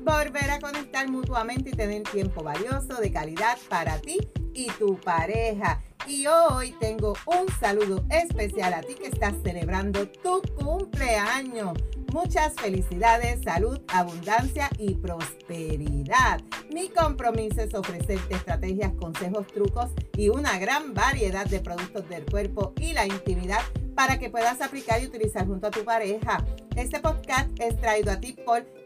volver a conectar mutuamente y tener tiempo valioso de calidad para ti y tu pareja. Y hoy tengo un saludo especial a ti que estás celebrando tu cumpleaños. Muchas felicidades, salud, abundancia y prosperidad. Mi compromiso es ofrecerte estrategias, consejos, trucos y una gran variedad de productos del cuerpo y la intimidad para que puedas aplicar y utilizar junto a tu pareja. Este podcast es traído a ti por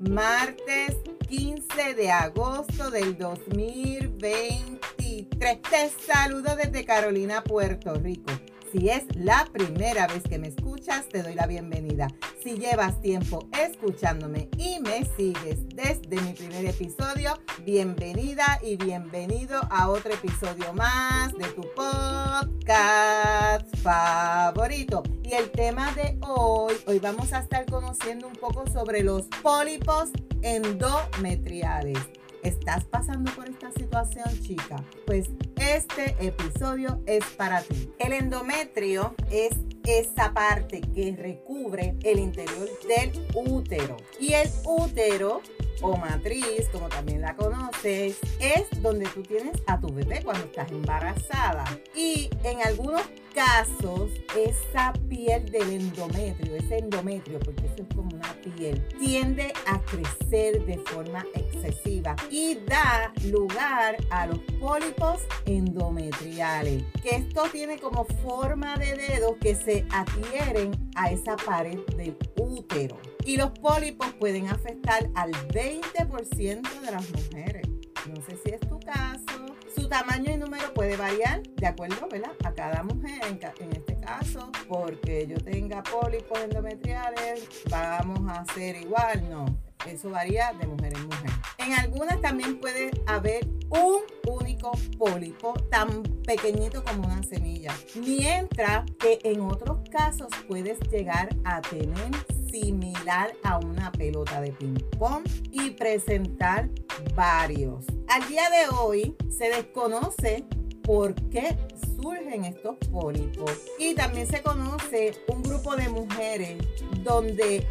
martes 15 de agosto del 2023. Te saludo desde Carolina, Puerto Rico. Si es la primera vez que me escuchas, te doy la bienvenida. Si llevas tiempo escuchándome y me sigues desde mi primer episodio, bienvenida y bienvenido a otro episodio más de tu podcast favorito. Y el tema de hoy, hoy vamos a estar conociendo un poco sobre los pólipos endometriales. ¿Estás pasando por esta situación, chica? Pues este episodio es para ti. El endometrio es esa parte que recubre el interior del útero. Y el útero o matriz, como también la conoces, es donde tú tienes a tu bebé cuando estás embarazada. Y en algunos casos, esa piel del endometrio, ese endometrio, porque eso es como una piel, tiende a crecer de forma excesiva y da lugar a los pólipos endometriales, que esto tiene como forma de dedo que se adhieren a esa pared del útero. Y los pólipos pueden afectar al 20% de las mujeres. No sé si es tu caso. Su tamaño y número puede variar de acuerdo ¿verdad? a cada mujer. En, este caso, porque yo tenga pólipos endometriales, vamos a hacer igual. No, eso varía de mujer en mujer. En algunas también puede haber un único pólipo tan pequeñito como una semilla. Mientras que en otros casos puedes llegar a tener similar a una pelota de ping-pong y presentar varios. Al día de hoy se desconoce por qué surgen estos pólipos y también se conoce un grupo de mujeres donde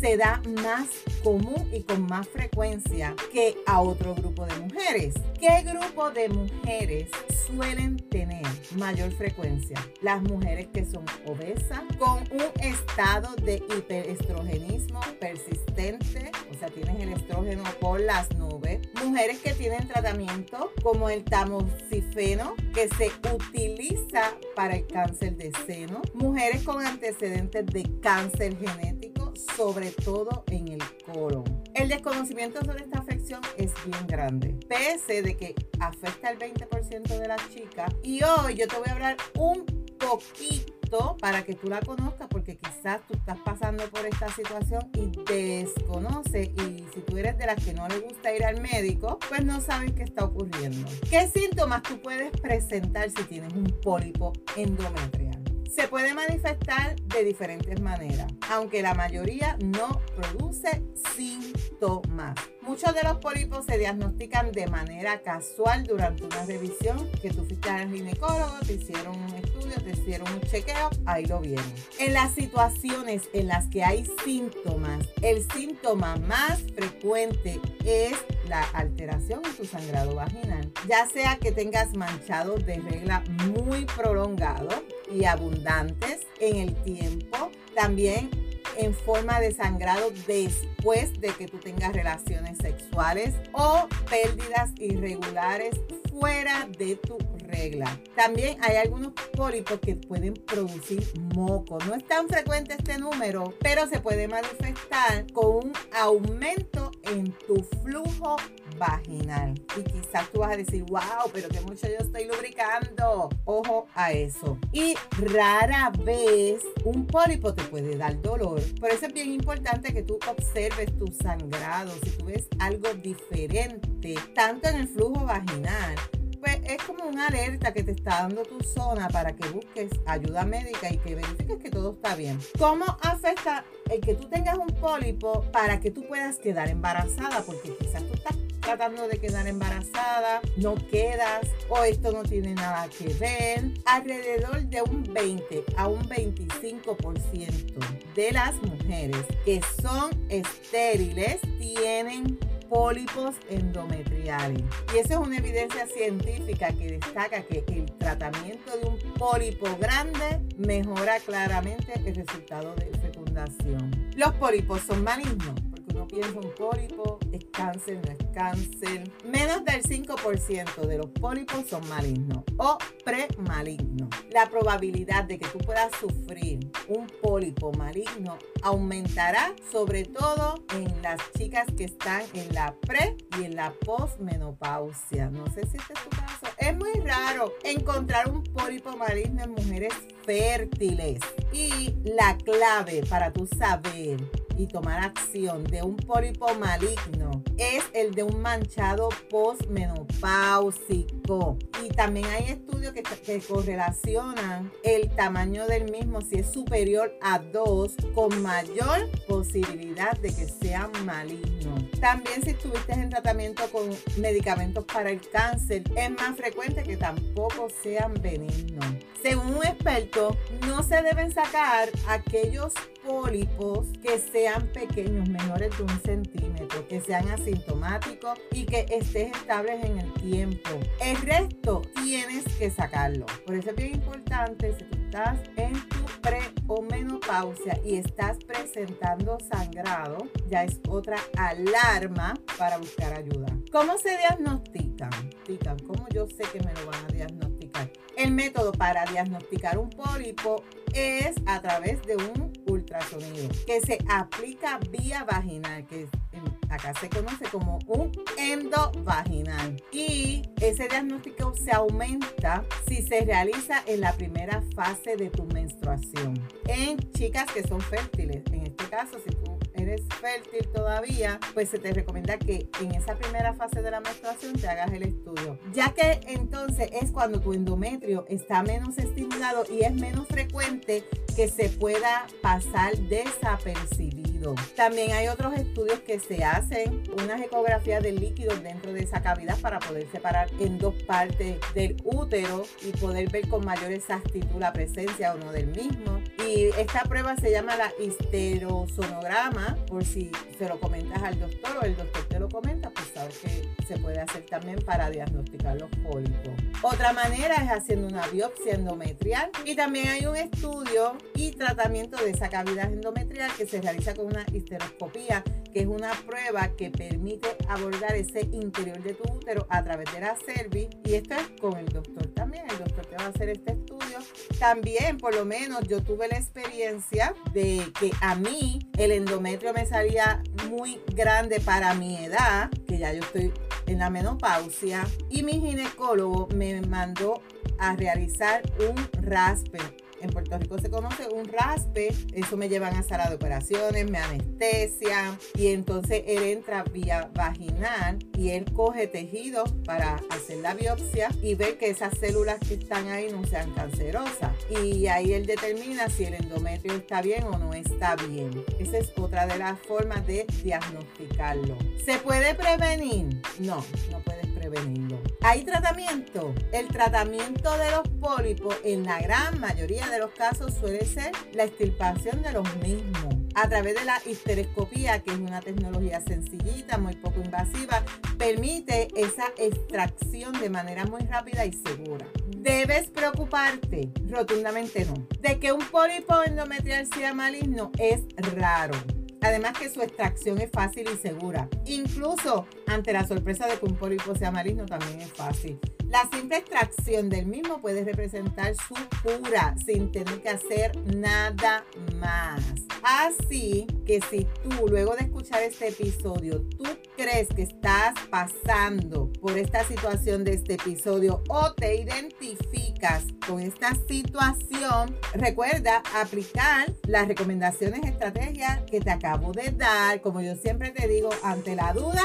se da más común y con más frecuencia que a otro grupo de mujeres. ¿Qué grupo de mujeres suelen tener mayor frecuencia? Las mujeres que son obesas, con un estado de hiperestrogenismo persistente, o sea, tienes el estrógeno por las nubes. Mujeres que tienen tratamiento como el tamoxifeno, que se utiliza para el cáncer de seno. Mujeres con antecedentes de cáncer genético sobre todo en el El desconocimiento sobre esta afección es bien grande, pese de que afecta al 20% de las chicas. Y hoy yo te voy a hablar un poquito para que tú la conozcas, porque quizás tú estás pasando por esta situación y desconoce y si tú eres de las que no le gusta ir al médico, pues no sabes qué está ocurriendo. ¿Qué síntomas tú puedes presentar si tienes un pólipo endometrial? Se puede manifestar de diferentes maneras, aunque la mayoría no produce síntomas. Muchos de los pólipos se diagnostican de manera casual durante una revisión que tú fuiste al ginecólogo, te hicieron un estudio, te hicieron un chequeo, ahí lo vieron. En las situaciones en las que hay síntomas, el síntoma más frecuente es la alteración en tu sangrado vaginal, ya sea que tengas manchados de regla muy prolongados y abundantes en el tiempo, también en forma de sangrado después de que tú tengas relaciones sexuales o pérdidas irregulares fuera de tu regla. También hay algunos pólipos que pueden producir moco. No es tan frecuente este número, pero se puede manifestar con un aumento en tu flujo vaginal. Y quizás tú vas a decir, wow, pero que mucho yo estoy lubricando. Ojo a eso. Y rara vez un pólipo te puede dar dolor. Por eso es bien importante que tú observes tu sangrado. Si tú ves algo diferente, tanto en el flujo vaginal pues es como una alerta que te está dando tu zona para que busques ayuda médica y que verifiques que todo está bien. ¿Cómo afecta el que tú tengas un pólipo para que tú puedas quedar embarazada? Porque quizás tú estás tratando de quedar embarazada, no quedas o esto no tiene nada que ver. Alrededor de un 20 a un 25% de las mujeres que son estériles tienen pólipos endometriales. Y eso es una evidencia científica que destaca que el tratamiento de un pólipo grande mejora claramente el resultado de fecundación. Los pólipos son malignos no piensa un pólipo, es cáncer, no es cáncer. Menos del 5% de los pólipos son malignos o premalignos. La probabilidad de que tú puedas sufrir un pólipo maligno aumentará sobre todo en las chicas que están en la pre y en la postmenopausia. No sé si este es tu caso. Es muy raro encontrar un pólipo maligno en mujeres fértiles. Y la clave para tú saber y tomar acción de un pólipo maligno es el de un manchado postmenopáusico. Y también hay estudios que, que correlacionan el tamaño del mismo si es superior a 2 con mayor posibilidad de que sea maligno. También si estuviste en tratamiento con medicamentos para el cáncer, es más frecuente que tampoco sean benignos. Según un experto, no se deben sacar aquellos pólipos que sean pequeños, menores de un centímetro, que sean asintomáticos y que estén estables en el tiempo. El resto tienes que sacarlo. Por eso es bien importante, si tú estás en tu pre o menopausia y estás presentando sangrado, ya es otra alarma para buscar ayuda. ¿Cómo se diagnostican? ¿Cómo yo sé que me lo van a diagnosticar? El método para diagnosticar un pólipo es a través de un ultrasonido que se aplica vía vaginal, que acá se conoce como un endovaginal. Y ese diagnóstico se aumenta si se realiza en la primera fase de tu menstruación. En chicas que son fértiles, en este caso, si eres fértil todavía, pues se te recomienda que en esa primera fase de la menstruación te hagas el estudio. Ya que entonces es cuando tu endometrio está menos estimulado y es menos frecuente que se pueda pasar desapercibido. También hay otros estudios que se hacen, unas ecografías de líquidos dentro de esa cavidad para poder separar en dos partes del útero y poder ver con mayor exactitud la presencia o no del mismo. Y esta prueba se llama la histerosonograma, por si se lo comentas al doctor o el doctor te lo comenta, sabes que se puede hacer también para diagnosticar los pólipos. Otra manera es haciendo una biopsia endometrial y también hay un estudio y tratamiento de esa cavidad endometrial que se realiza con una histeroscopía, que es una prueba que permite abordar ese interior de tu útero a través de la cervix y esto es con el doctor también, el doctor te va a hacer este estudio. También, por lo menos, yo tuve la experiencia de que a mí el endometrio me salía muy grande para mi edad, que ya yo estoy en la menopausia, y mi ginecólogo me mandó a realizar un raspe en Puerto Rico se conoce un raspe, eso me llevan a sala de operaciones, me anestesia y entonces él entra vía vaginal y él coge tejidos para hacer la biopsia y ver que esas células que están ahí no sean cancerosas. Y ahí él determina si el endometrio está bien o no está bien. Esa es otra de las formas de diagnosticarlo. ¿Se puede prevenir? No, no puedes ¿Hay tratamiento? El tratamiento de los pólipos en la gran mayoría de los casos suele ser la extirpación de los mismos. a través de la histerescopía, que es una tecnología sencillita, muy poco invasiva, permite esa extracción de manera muy rápida y segura. ¿Debes preocuparte? Rotundamente no. De que un pólipo endometrial sea maligno es raro. Además que su extracción es fácil y segura. Incluso ante la sorpresa de que un pólipo sea maligno también es fácil. La simple extracción del mismo puede representar su cura sin tener que hacer nada más. Así que si tú, luego de escuchar este episodio, tú crees que estás pasando por esta situación de este episodio o te identificas con esta situación, recuerda aplicar las recomendaciones, estrategias que te acabo de dar. Como yo siempre te digo, ante la duda,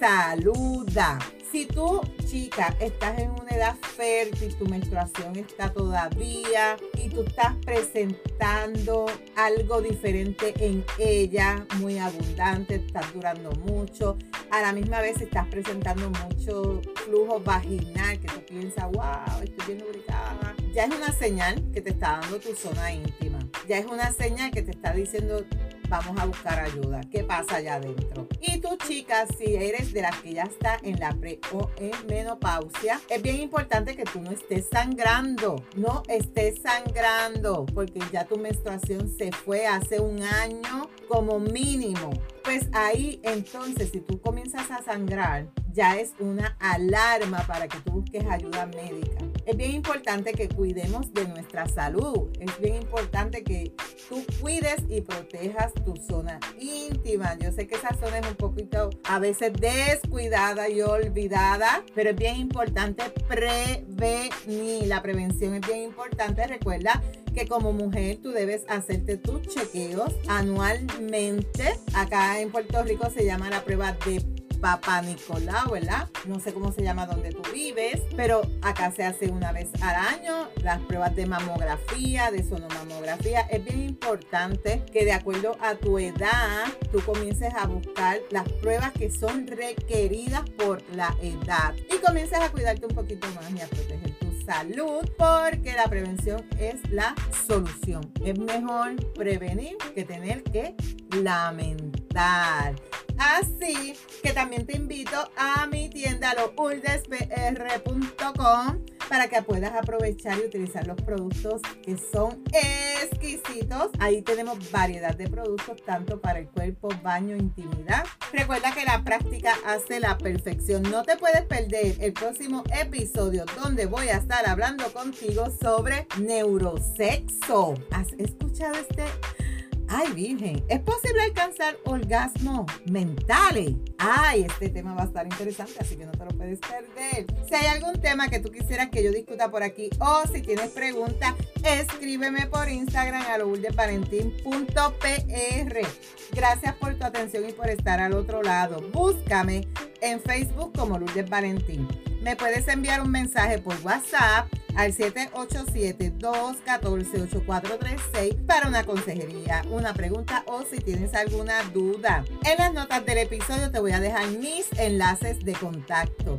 saluda. Si tú, chica, estás en una edad fértil, tu menstruación está todavía y tú estás presentando algo diferente en ella, muy abundante, estás durando mucho, a la misma vez estás presentando mucho flujo vaginal que tú piensas, wow, estoy bien lubricada, ya es una señal que te está dando tu zona íntima, ya es una señal que te está diciendo vamos a buscar ayuda. ¿Qué pasa allá adentro? Y tú, chicas, si eres de las que ya está en la pre o en menopausia, es bien importante que tú no estés sangrando. No estés sangrando porque ya tu menstruación se fue hace un año como mínimo. Pues ahí entonces, si tú comienzas a sangrar, ya es una alarma para que tú busques ayuda médica. Es bien importante que cuidemos de nuestra salud. Es bien importante que tú cuides y protejas tu zona íntima. Yo sé que esa zona es un poquito a veces descuidada y olvidada, pero es bien importante prevenir. La prevención es bien importante. Recuerda que como mujer tú debes hacerte tus chequeos anualmente. Acá en Puerto Rico se llama la prueba de Papá Nicolau, ¿verdad? No sé cómo se llama donde tú vives, pero acá se hace una vez al año las pruebas de mamografía, de sonomamografía. Es bien importante que de acuerdo a tu edad, tú comiences a buscar las pruebas que son requeridas por la edad y comiences a cuidarte un poquito más y a proteger tu salud porque la prevención es la solución. Es mejor prevenir que tener que lamentar. Así que también te invito a mi tienda louldespr.com para que puedas aprovechar y utilizar los productos que son exquisitos. Ahí tenemos variedad de productos tanto para el cuerpo, baño, intimidad. Recuerda que la práctica hace la perfección. No te puedes perder el próximo episodio donde voy a estar hablando contigo sobre neurosexo. ¿Has escuchado este? Ay, Virgen, ¿es posible alcanzar orgasmos mentales? Ay, este tema va a estar interesante, así que no te lo puedes perder. Si hay algún tema que tú quisieras que yo discuta por aquí o si tienes preguntas, escríbeme por Instagram a lourdesvalentín.pr. Gracias por tu atención y por estar al otro lado. Búscame en Facebook como Lourdes Valentín. Me puedes enviar un mensaje por WhatsApp al 787-214-8436 para una consejería, una pregunta o si tienes alguna duda. En las notas del episodio te voy a dejar mis enlaces de contacto.